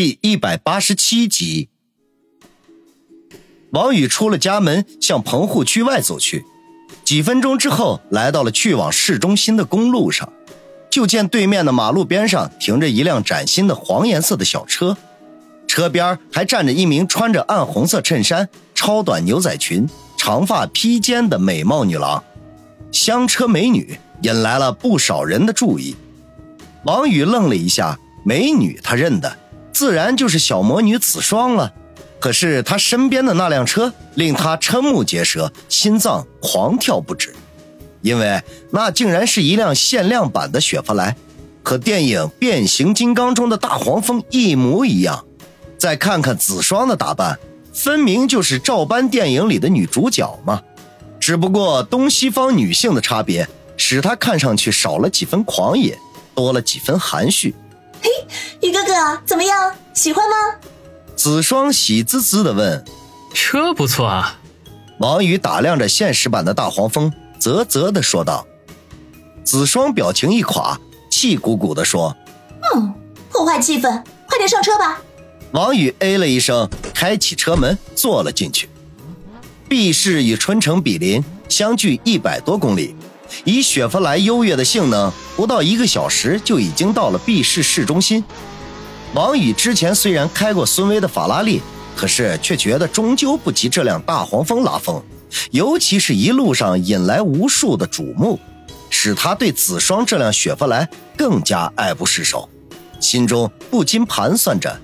第一百八十七集，王宇出了家门，向棚户区外走去。几分钟之后，来到了去往市中心的公路上，就见对面的马路边上停着一辆崭新的黄颜色的小车，车边还站着一名穿着暗红色衬衫、超短牛仔裙、长发披肩的美貌女郎。香车美女引来了不少人的注意。王宇愣了一下，美女他认得。自然就是小魔女子双了，可是她身边的那辆车令他瞠目结舌，心脏狂跳不止，因为那竟然是一辆限量版的雪佛兰，和电影《变形金刚》中的大黄蜂一模一样。再看看子双的打扮，分明就是照搬电影里的女主角嘛，只不过东西方女性的差别，使她看上去少了几分狂野，多了几分含蓄。嘿，宇哥哥怎么样？喜欢吗？子双喜滋滋的问。车不错啊。王宇打量着现实版的大黄蜂，啧啧的说道。子双表情一垮，气鼓鼓的说：“嗯，破坏气氛，快点上车吧。”王宇哎了一声，开启车门，坐了进去。B 市与春城比邻，相距一百多公里。以雪佛兰优越的性能，不到一个小时就已经到了 B 市市中心。王宇之前虽然开过孙威的法拉利，可是却觉得终究不及这辆大黄蜂拉风，尤其是一路上引来无数的瞩目，使他对子双这辆雪佛兰更加爱不释手，心中不禁盘算着，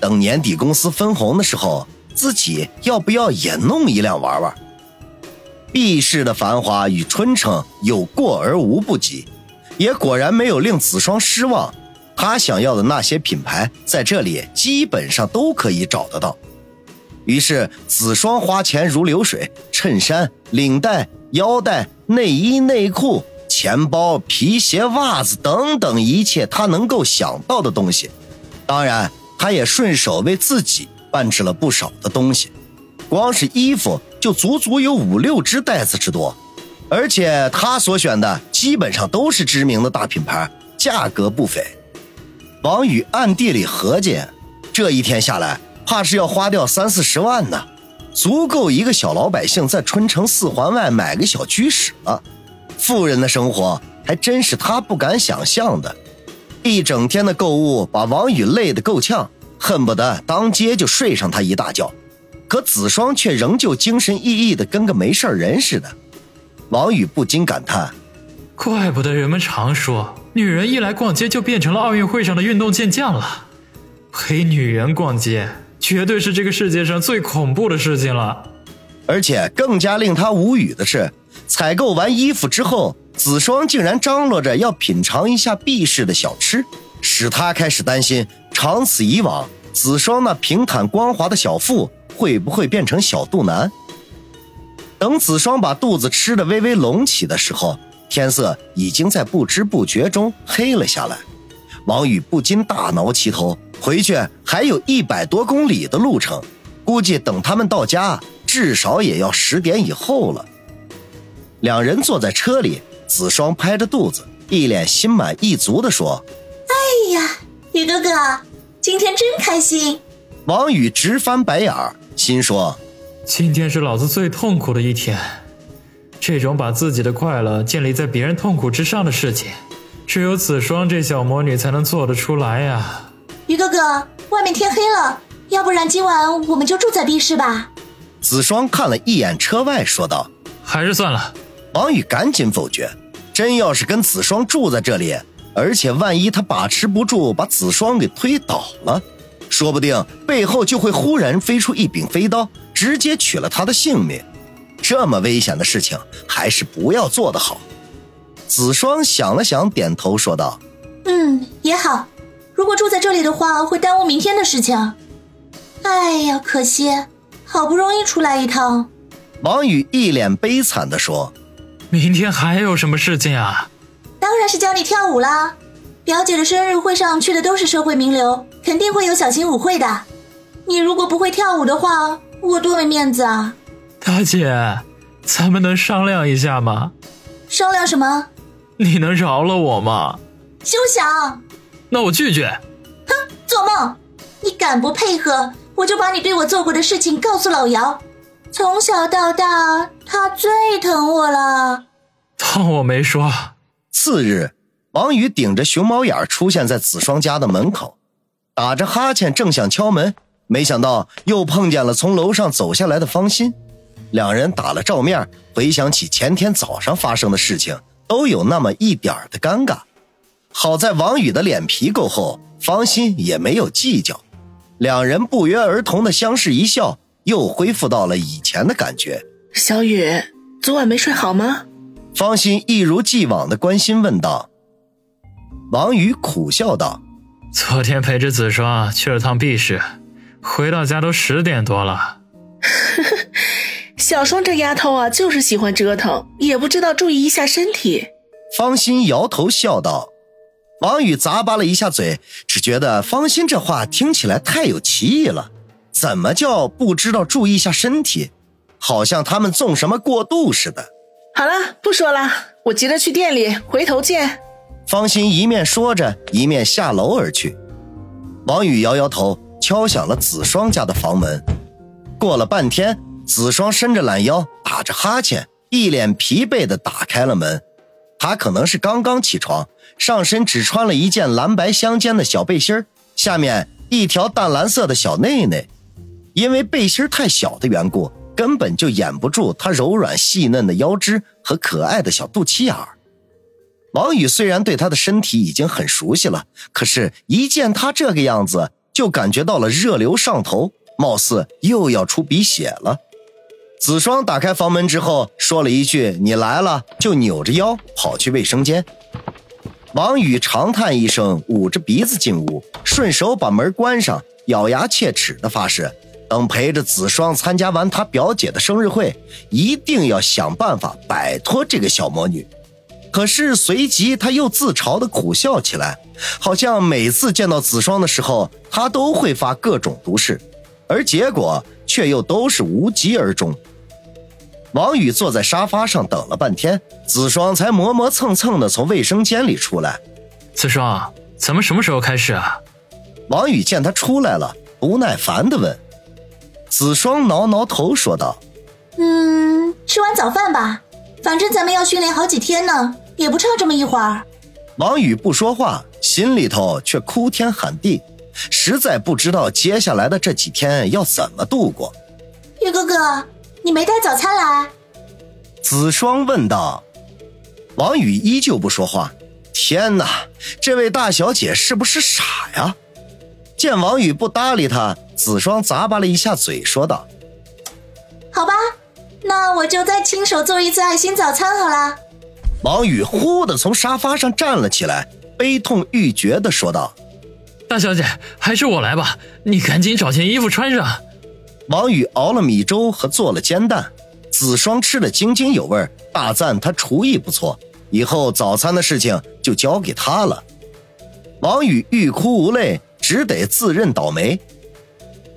等年底公司分红的时候，自己要不要也弄一辆玩玩。B 市的繁华与春城有过而无不及，也果然没有令子双失望。他想要的那些品牌在这里基本上都可以找得到。于是子双花钱如流水，衬衫、领带、腰带、内衣、内裤、钱包、皮鞋、袜子等等一切他能够想到的东西。当然，他也顺手为自己办置了不少的东西。光是衣服就足足有五六只袋子之多，而且他所选的基本上都是知名的大品牌，价格不菲。王宇暗地里合计，这一天下来，怕是要花掉三四十万呢，足够一个小老百姓在春城四环外买个小居室了。富人的生活还真是他不敢想象的。一整天的购物把王宇累得够呛，恨不得当街就睡上他一大觉。可子双却仍旧精神奕奕的，跟个没事人似的。王宇不禁感叹：“怪不得人们常说，女人一来逛街就变成了奥运会上的运动健将了。陪女人逛街，绝对是这个世界上最恐怖的事情了。”而且更加令他无语的是，采购完衣服之后，子双竟然张罗着要品尝一下 B 市的小吃，使他开始担心：长此以往，子双那平坦光滑的小腹。会不会变成小肚腩？等子双把肚子吃得微微隆起的时候，天色已经在不知不觉中黑了下来。王宇不禁大挠其头，回去还有一百多公里的路程，估计等他们到家，至少也要十点以后了。两人坐在车里，子双拍着肚子，一脸心满意足地说：“哎呀，宇哥哥，今天真开心。”王宇直翻白眼儿。心说：“今天是老子最痛苦的一天。这种把自己的快乐建立在别人痛苦之上的事情，只有子双这小魔女才能做得出来呀。”于哥哥，外面天黑了，要不然今晚我们就住在 B 市吧？子双看了一眼车外，说道：“还是算了。”王宇赶紧否决：“真要是跟子双住在这里，而且万一他把持不住，把子双给推倒了。”说不定背后就会忽然飞出一柄飞刀，直接取了他的性命。这么危险的事情，还是不要做的好。子双想了想，点头说道：“嗯，也好。如果住在这里的话，会耽误明天的事情。哎呀，可惜，好不容易出来一趟。”王宇一脸悲惨地说：“明天还有什么事情啊？当然是教你跳舞啦。”表姐的生日会上去的都是社会名流，肯定会有小型舞会的。你如果不会跳舞的话，我多没面子啊！大姐，咱们能商量一下吗？商量什么？你能饶了我吗？休想！那我拒绝。哼，做梦！你敢不配合，我就把你对我做过的事情告诉老姚。从小到大，他最疼我了。当我没说。次日，王宇顶着熊猫眼出现在子双家的门口，打着哈欠，正想敲门，没想到又碰见了从楼上走下来的方心。两人打了照面，回想起前天早上发生的事情，都有那么一点的尴尬。好在王宇的脸皮够厚，方心也没有计较，两人不约而同的相视一笑，又恢复到了以前的感觉。小雨，昨晚没睡好吗？方心一如既往的关心问道。王宇苦笑道：“昨天陪着子双去了趟 B 市，回到家都十点多了。”小双这丫头啊，就是喜欢折腾，也不知道注意一下身体。方心摇头笑道。王宇咂巴了一下嘴，只觉得方心这话听起来太有歧义了。怎么叫不知道注意一下身体？好像他们纵什么过度似的。好了，不说了，我急着去店里，回头见。方心一面说着，一面下楼而去。王宇摇摇头，敲响了子双家的房门。过了半天。子双伸着懒腰，打着哈欠，一脸疲惫地打开了门。他可能是刚刚起床，上身只穿了一件蓝白相间的小背心下面一条淡蓝色的小内内。因为背心太小的缘故，根本就掩不住他柔软细嫩的腰肢和可爱的小肚脐眼儿。王宇虽然对他的身体已经很熟悉了，可是，一见他这个样子，就感觉到了热流上头，貌似又要出鼻血了。子双打开房门之后，说了一句：“你来了。”就扭着腰跑去卫生间。王宇长叹一声，捂着鼻子进屋，顺手把门关上，咬牙切齿的发誓：等陪着子双参加完他表姐的生日会，一定要想办法摆脱这个小魔女。可是随即他又自嘲的苦笑起来，好像每次见到子双的时候，他都会发各种毒誓，而结果却又都是无疾而终。王宇坐在沙发上等了半天，子双才磨磨蹭蹭的从卫生间里出来。子双，咱们什么时候开始啊？王宇见他出来了，不耐烦的问。子双挠挠头说道：“嗯，吃完早饭吧，反正咱们要训练好几天呢，也不差这么一会儿。”王宇不说话，心里头却哭天喊地，实在不知道接下来的这几天要怎么度过。玉哥哥。你没带早餐来？子双问道。王宇依旧不说话。天哪，这位大小姐是不是傻呀？见王宇不搭理他，子双咂巴了一下嘴，说道：“好吧，那我就再亲手做一次爱心早餐好了。”王宇忽的从沙发上站了起来，悲痛欲绝的说道：“大小姐，还是我来吧，你赶紧找件衣服穿上。”王宇熬了米粥和做了煎蛋，子双吃的津津有味，大赞他厨艺不错。以后早餐的事情就交给他了。王宇欲哭无泪，只得自认倒霉。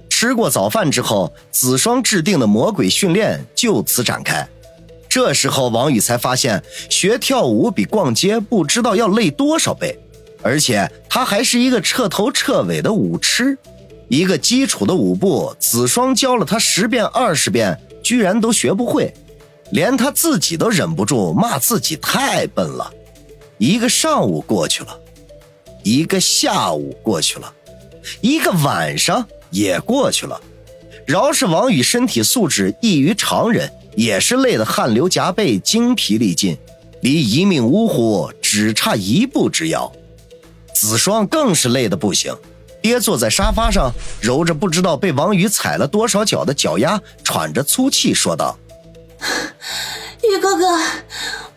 吃过早饭之后，子双制定的魔鬼训练就此展开。这时候，王宇才发现学跳舞比逛街不知道要累多少倍，而且他还是一个彻头彻尾的舞痴。一个基础的舞步，子双教了他十遍二十遍，居然都学不会，连他自己都忍不住骂自己太笨了。一个上午过去了，一个下午过去了，一个晚上也过去了。饶是王宇身体素质异于常人，也是累得汗流浃背、精疲力尽，离一命呜呼只差一步之遥。子双更是累得不行。跌坐在沙发上，揉着不知道被王宇踩了多少脚的脚丫，喘着粗气说道：“宇哥哥，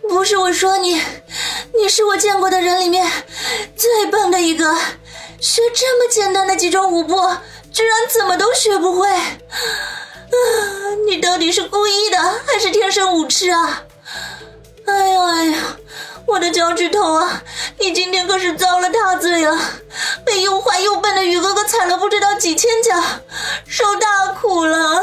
不是我说你，你是我见过的人里面最笨的一个，学这么简单的几种舞步，居然怎么都学不会。啊，你到底是故意的，还是天生舞痴啊？哎呀哎呀！”我的脚趾头啊！你今天可是遭了大罪了，被又坏又笨的宇哥哥踩了不知道几千脚，受大苦了。